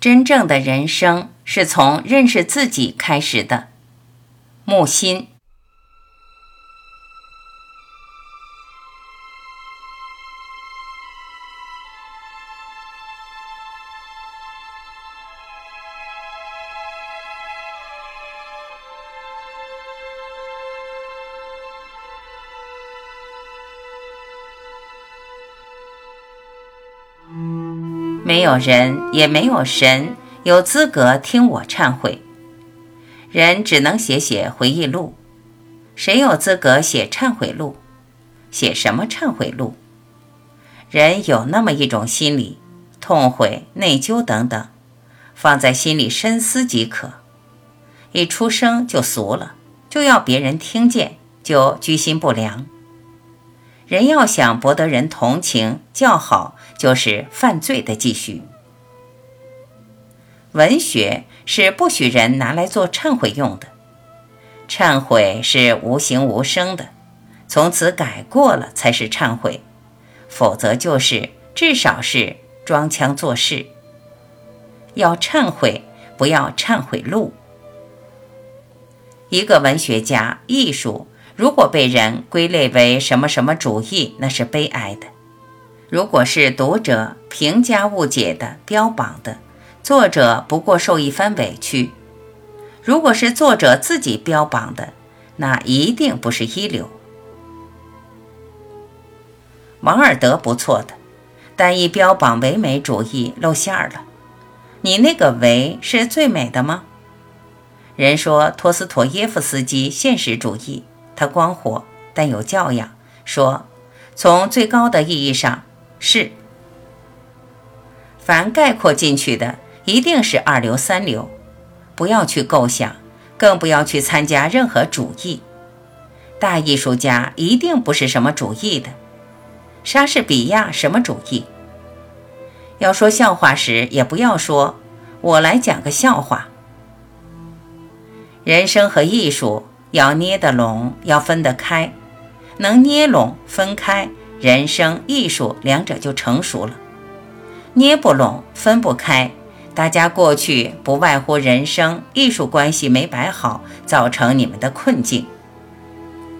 真正的人生是从认识自己开始的。木心。没有人，也没有神，有资格听我忏悔。人只能写写回忆录，谁有资格写忏悔录？写什么忏悔录？人有那么一种心理，痛悔、内疚等等，放在心里深思即可。一出生就俗了，就要别人听见，就居心不良。人要想博得人同情叫好，就是犯罪的继续。文学是不许人拿来做忏悔用的，忏悔是无形无声的，从此改过了才是忏悔，否则就是至少是装腔作势。要忏悔，不要忏悔录。一个文学家、艺术。如果被人归类为什么什么主义，那是悲哀的；如果是读者评价误解的、标榜的，作者不过受一番委屈；如果是作者自己标榜的，那一定不是一流。王尔德不错的，但一标榜唯美主义露馅儿了。你那个唯是最美的吗？人说托斯妥耶夫斯基现实主义。他光火，但有教养。说，从最高的意义上是，凡概括进去的一定是二流三流。不要去构想，更不要去参加任何主义。大艺术家一定不是什么主义的。莎士比亚什么主义？要说笑话时，也不要说“我来讲个笑话”。人生和艺术。要捏得拢，要分得开，能捏拢分开，人生艺术两者就成熟了。捏不拢分不开，大家过去不外乎人生艺术关系没摆好，造成你们的困境。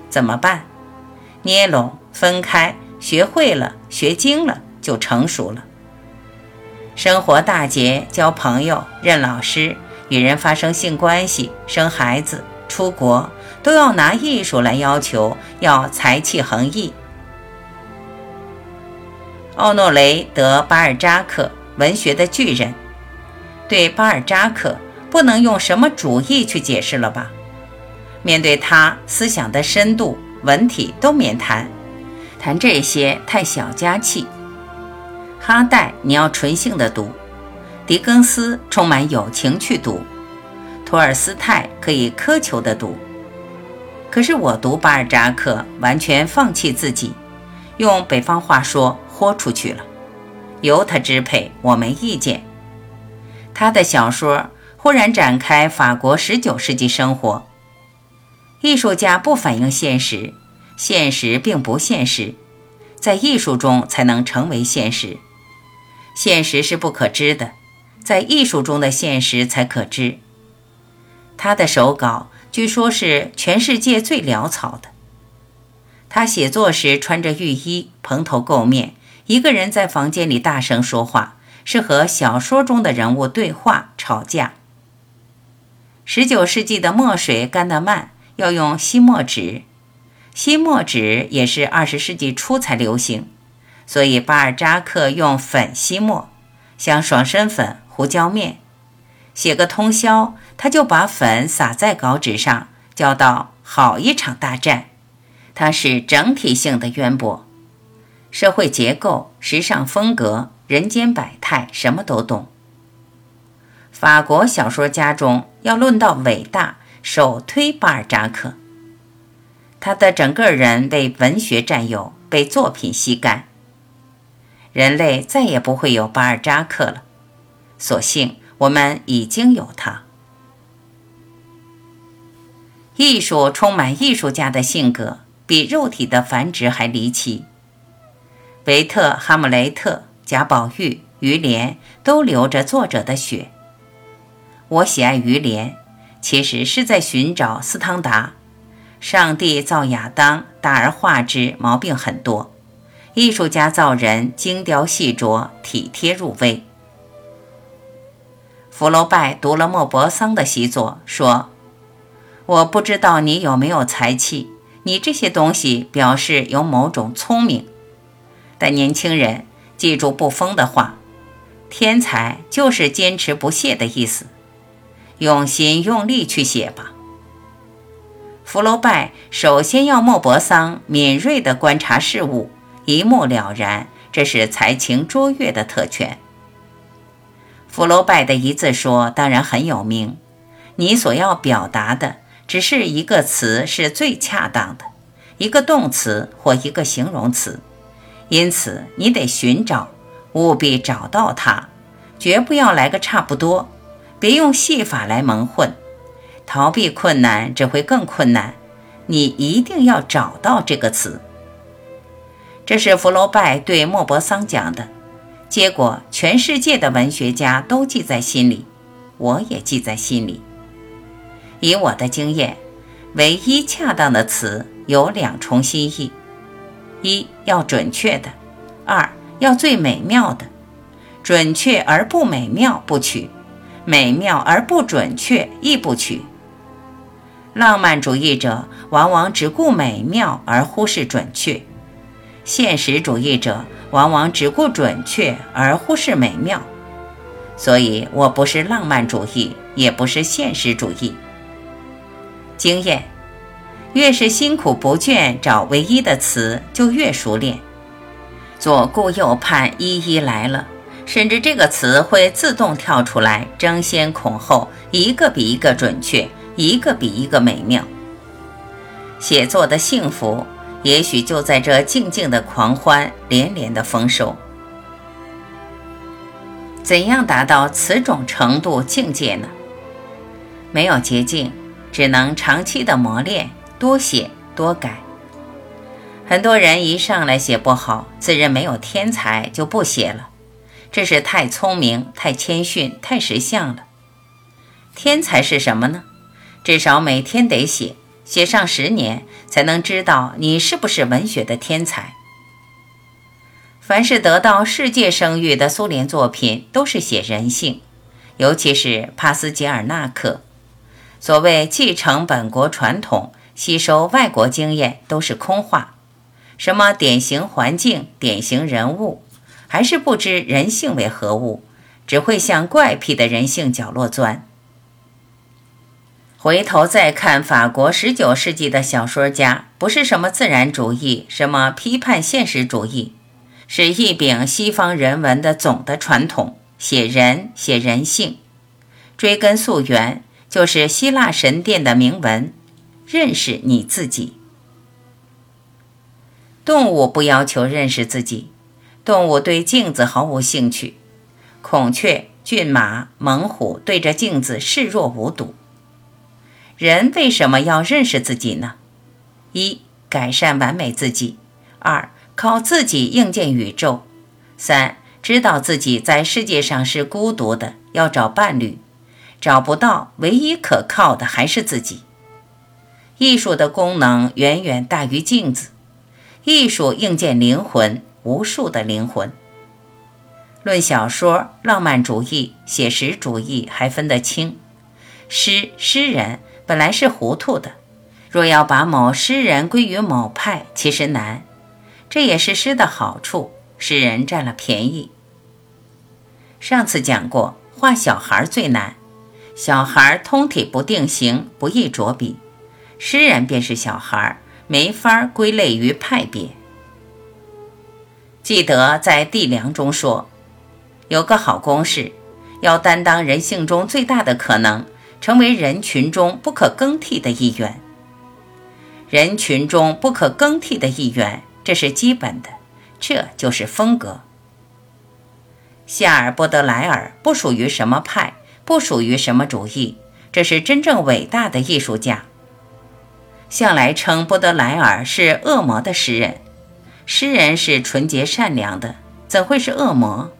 怎么办？捏拢分开，学会了，学精了，就成熟了。生活大节，交朋友，认老师，与人发生性关系，生孩子，出国。都要拿艺术来要求，要才气横溢。奥诺雷德巴尔扎克，文学的巨人，对巴尔扎克不能用什么主义去解释了吧？面对他思想的深度、文体都免谈，谈这些太小家气。哈代你要纯性的读，狄更斯充满友情去读，托尔斯泰可以苛求的读。可是我读巴尔扎克，完全放弃自己，用北方话说，豁出去了，由他支配，我没意见。他的小说忽然展开法国十九世纪生活。艺术家不反映现实，现实并不现实，在艺术中才能成为现实。现实是不可知的，在艺术中的现实才可知。他的手稿。据说，是全世界最潦草的。他写作时穿着浴衣，蓬头垢面，一个人在房间里大声说话，是和小说中的人物对话、吵架。十九世纪的墨水干得慢，要用吸墨纸，吸墨纸也是二十世纪初才流行，所以巴尔扎克用粉吸墨，像爽身粉、胡椒面。写个通宵，他就把粉撒在稿纸上，叫道：“好一场大战。”他是整体性的渊博，社会结构、时尚风格、人间百态，什么都懂。法国小说家中要论到伟大，首推巴尔扎克。他的整个人被文学占有，被作品吸干。人类再也不会有巴尔扎克了，所幸。我们已经有它。艺术充满艺术家的性格，比肉体的繁殖还离奇。维特、哈姆雷特、贾宝玉、于连都流着作者的血。我喜爱于连，其实是在寻找斯汤达。上帝造亚当，大而化之，毛病很多；艺术家造人，精雕细琢，体贴入微。福楼拜读了莫泊桑的习作，说：“我不知道你有没有才气，你这些东西表示有某种聪明。但年轻人，记住不疯的话，天才就是坚持不懈的意思。用心用力去写吧。”福楼拜首先要莫泊桑敏锐地观察事物，一目了然，这是才情卓越的特权。福楼拜的一字说当然很有名，你所要表达的只是一个词是最恰当的，一个动词或一个形容词，因此你得寻找，务必找到它，绝不要来个差不多，别用戏法来蒙混，逃避困难只会更困难，你一定要找到这个词。这是福楼拜对莫泊桑讲的。结果，全世界的文学家都记在心里，我也记在心里。以我的经验，唯一恰当的词有两重心意：一要准确的，二要最美妙的。准确而不美妙不取，美妙而不准确亦不取。浪漫主义者往往只顾美妙而忽视准确。现实主义者往往只顾准确而忽视美妙，所以我不是浪漫主义，也不是现实主义。经验，越是辛苦不倦找唯一的词，就越熟练。左顾右盼，一一来了，甚至这个词会自动跳出来，争先恐后，一个比一个准确，一个比一个美妙。写作的幸福。也许就在这静静的狂欢，连连的丰收。怎样达到此种程度境界呢？没有捷径，只能长期的磨练，多写多改。很多人一上来写不好，自认没有天才就不写了，这是太聪明、太谦逊、太识相了。天才是什么呢？至少每天得写。写上十年，才能知道你是不是文学的天才。凡是得到世界声誉的苏联作品，都是写人性，尤其是帕斯捷尔纳克。所谓继承本国传统、吸收外国经验，都是空话。什么典型环境、典型人物，还是不知人性为何物，只会向怪癖的人性角落钻。回头再看法国十九世纪的小说家，不是什么自然主义，什么批判现实主义，是一柄西方人文的总的传统，写人，写人性。追根溯源，就是希腊神殿的铭文：“认识你自己。”动物不要求认识自己，动物对镜子毫无兴趣。孔雀、骏马、猛虎对着镜子视若无睹。人为什么要认识自己呢？一、改善完美自己；二、靠自己应见宇宙；三、知道自己在世界上是孤独的，要找伴侣，找不到，唯一可靠的还是自己。艺术的功能远远大于镜子，艺术应见灵魂，无数的灵魂。论小说，浪漫主义、写实主义还分得清，诗诗人。本来是糊涂的，若要把某诗人归于某派，其实难。这也是诗的好处，诗人占了便宜。上次讲过，画小孩最难，小孩通体不定型，不易着笔。诗人便是小孩，没法归类于派别。记得在《地梁》中说，有个好公式，要担当人性中最大的可能。成为人群中不可更替的一员。人群中不可更替的一员，这是基本的，这就是风格。夏尔·波德莱尔不属于什么派，不属于什么主义，这是真正伟大的艺术家。向来称波德莱尔是恶魔的诗人，诗人是纯洁善良的，怎会是恶魔？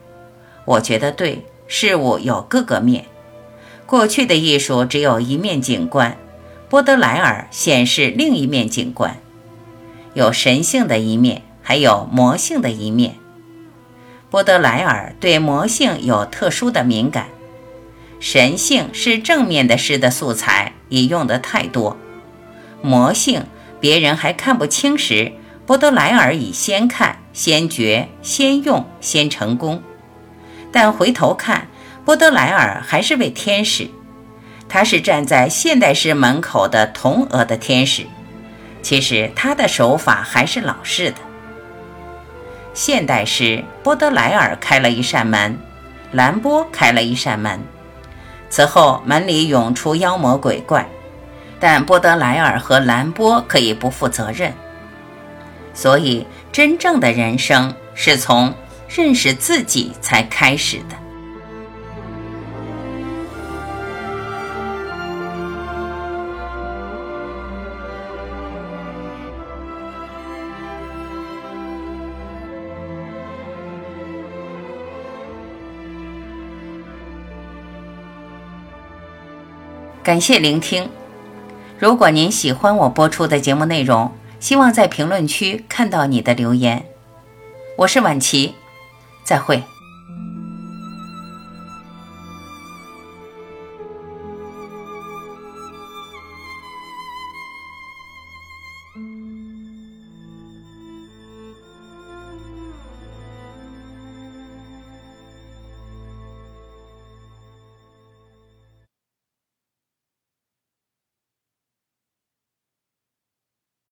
我觉得对，事物有各个面。过去的艺术只有一面景观，波德莱尔显示另一面景观，有神性的一面，还有魔性的一面。波德莱尔对魔性有特殊的敏感，神性是正面的诗的素材，已用得太多。魔性别人还看不清时，波德莱尔已先看、先觉、先用、先成功。但回头看。波德莱尔还是位天使，他是站在现代诗门口的铜额的天使。其实他的手法还是老式的。现代诗，波德莱尔开了一扇门，兰波开了一扇门。此后门里涌出妖魔鬼怪，但波德莱尔和兰波可以不负责任。所以，真正的人生是从认识自己才开始的。感谢聆听。如果您喜欢我播出的节目内容，希望在评论区看到你的留言。我是晚琪，再会。